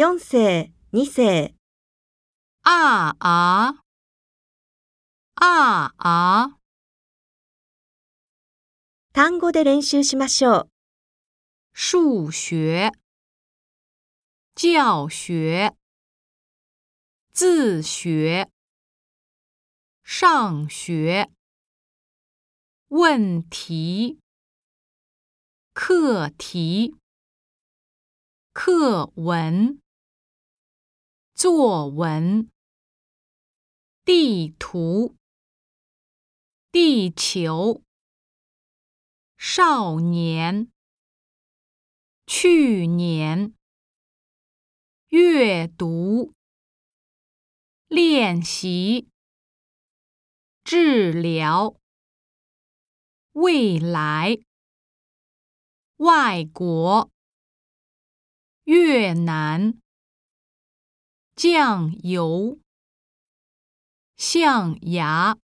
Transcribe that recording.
4世、2世。ああ、ああ。単語で練習しましょう。数学、教学、自学、上学、问题、课题、课文。作文，地图，地球，少年，去年，阅读，练习，治疗，未来，外国，越南。酱油，象牙。